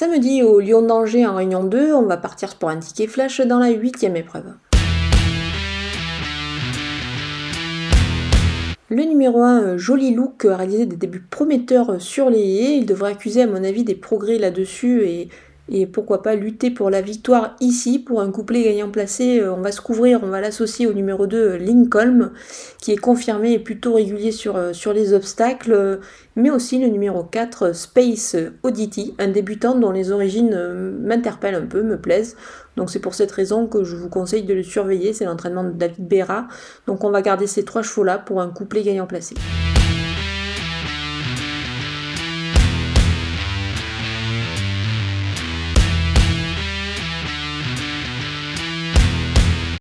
Samedi au Lyon d'Angers en Réunion 2, on va partir pour un ticket flash dans la huitième épreuve. Le numéro 1, euh, Joli Look, a réalisé des débuts prometteurs sur les haies. Il devrait accuser, à mon avis, des progrès là-dessus et et pourquoi pas lutter pour la victoire ici pour un couplet gagnant placé. Euh, on va se couvrir, on va l'associer au numéro 2 Lincoln qui est confirmé et plutôt régulier sur, euh, les obstacles, mais aussi le numéro 4 Space Oddity, un débutant dont les origines euh, m'interpellent un peu, me plaisent. Donc c'est pour cette raison que je vous conseille de le surveiller, c'est l'entraînement de David Berra. Donc on va garder ces trois chevaux là pour un couplet gagnant placé.